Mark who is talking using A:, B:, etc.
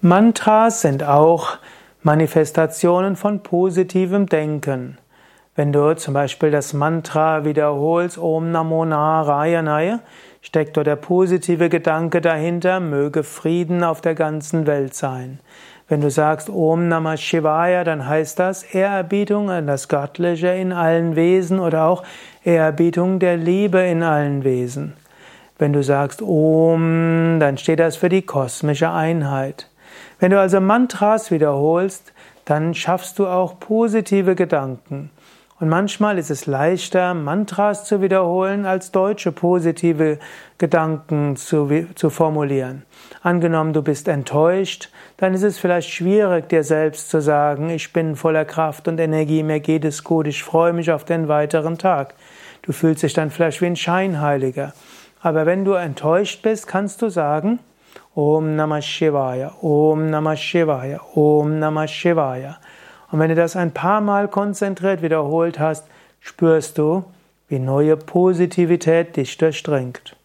A: Mantras sind auch Manifestationen von positivem Denken. Wenn du zum Beispiel das Mantra wiederholst, Om Namo Narayanaya, steckt dort der positive Gedanke dahinter, möge Frieden auf der ganzen Welt sein. Wenn du sagst Om Namah Shivaya, dann heißt das Ehrerbietung an das Göttliche in allen Wesen oder auch Ehrerbietung der Liebe in allen Wesen. Wenn du sagst Om, dann steht das für die kosmische Einheit. Wenn du also Mantras wiederholst, dann schaffst du auch positive Gedanken. Und manchmal ist es leichter, Mantras zu wiederholen, als deutsche positive Gedanken zu, zu, formulieren. Angenommen, du bist enttäuscht, dann ist es vielleicht schwierig, dir selbst zu sagen, ich bin voller Kraft und Energie, mir geht es gut, ich freue mich auf den weiteren Tag. Du fühlst dich dann vielleicht wie ein Scheinheiliger. Aber wenn du enttäuscht bist, kannst du sagen, Om Namah Shivaya, Om Namah Shivaya, Om Namah Shivaya. Und wenn du das ein paar Mal konzentriert wiederholt hast, spürst du, wie neue Positivität dich durchdringt.